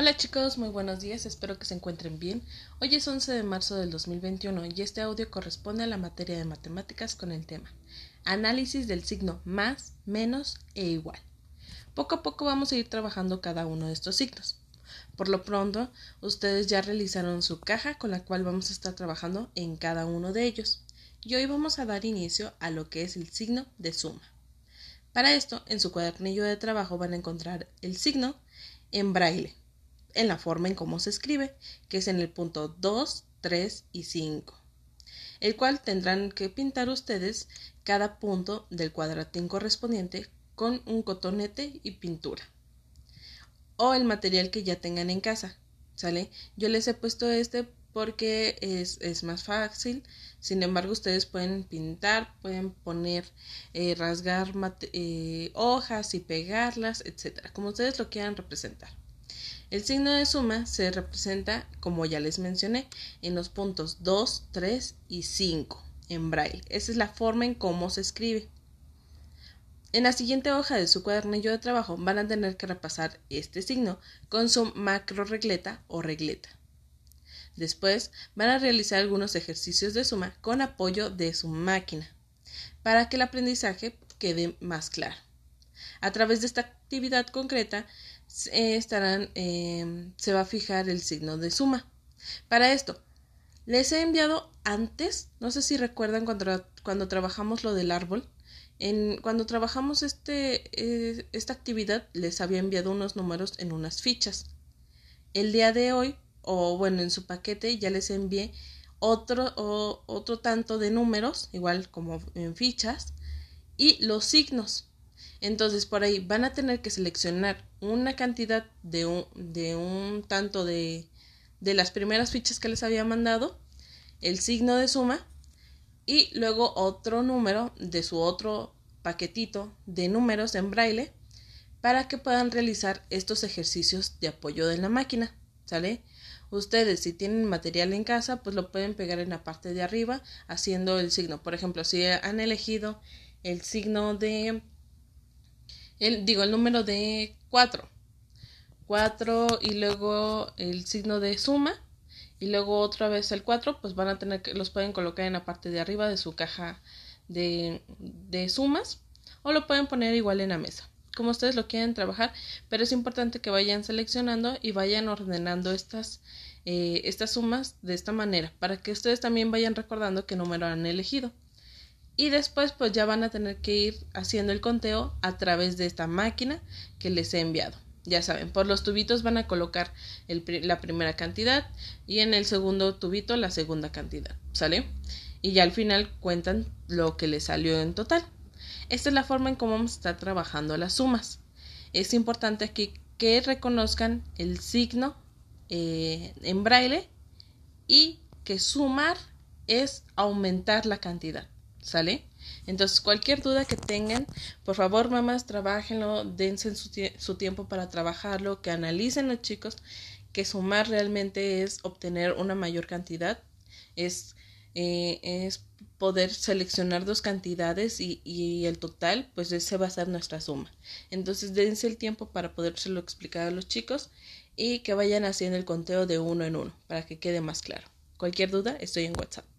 Hola chicos, muy buenos días, espero que se encuentren bien. Hoy es 11 de marzo del 2021 y este audio corresponde a la materia de matemáticas con el tema Análisis del signo más, menos e igual. Poco a poco vamos a ir trabajando cada uno de estos signos. Por lo pronto, ustedes ya realizaron su caja con la cual vamos a estar trabajando en cada uno de ellos. Y hoy vamos a dar inicio a lo que es el signo de suma. Para esto, en su cuadernillo de trabajo van a encontrar el signo en braille en la forma en cómo se escribe, que es en el punto 2, 3 y 5, el cual tendrán que pintar ustedes cada punto del cuadratín correspondiente con un cotonete y pintura o el material que ya tengan en casa, ¿sale? Yo les he puesto este porque es, más fácil, sin embargo ustedes pueden pintar, pueden poner, eh, rasgar eh, hojas y pegarlas, etcétera, como ustedes lo quieran representar. El signo de suma se representa, como ya les mencioné, en los puntos 2, 3 y 5 en braille. Esa es la forma en cómo se escribe. En la siguiente hoja de su cuadernillo de trabajo van a tener que repasar este signo con su macro regleta o regleta. Después van a realizar algunos ejercicios de suma con apoyo de su máquina para que el aprendizaje quede más claro. A través de esta actividad concreta estarán, em, se va a fijar el signo de suma. Para esto, les he enviado antes, no sé si recuerdan cuando, cuando trabajamos lo del árbol, en, cuando trabajamos este, eh, esta actividad les había enviado unos números en unas fichas. El día de hoy, o bueno, en su paquete ya les envié otro, o, otro tanto de números, igual como en fichas, y los signos. Entonces, por ahí van a tener que seleccionar una cantidad de un, de un tanto de, de las primeras fichas que les había mandado, el signo de suma y luego otro número de su otro paquetito de números en braille para que puedan realizar estos ejercicios de apoyo de la máquina. ¿Sale? Ustedes si tienen material en casa, pues lo pueden pegar en la parte de arriba haciendo el signo. Por ejemplo, si han elegido el signo de el, digo, el número de 4. 4 y luego el signo de suma y luego otra vez el 4, pues van a tener que los pueden colocar en la parte de arriba de su caja de, de sumas o lo pueden poner igual en la mesa como ustedes lo quieren trabajar, pero es importante que vayan seleccionando y vayan ordenando estas, eh, estas sumas de esta manera, para que ustedes también vayan recordando qué número han elegido y después pues ya van a tener que ir haciendo el conteo a través de esta máquina que les he enviado. Ya saben, por los tubitos van a colocar la primera cantidad y en el segundo tubito la segunda cantidad, ¿sale? Y ya al final cuentan lo que les salió en total. Esta es la forma en cómo vamos a estar trabajando las sumas. Es importante aquí que reconozcan el signo eh, en braille y que sumar es aumentar la cantidad. ¿Sale? Entonces, cualquier duda que tengan, por favor, mamás, trabajenlo, dense su, su tiempo para trabajarlo, que analicen los chicos, que sumar realmente es obtener una mayor cantidad, es, eh, es poder seleccionar dos cantidades y, el total, pues ese va a ser nuestra suma. Entonces, dense el tiempo para podérselo explicar a los chicos y que vayan haciendo el conteo de uno en uno para que quede más claro. Cualquier duda, estoy en WhatsApp.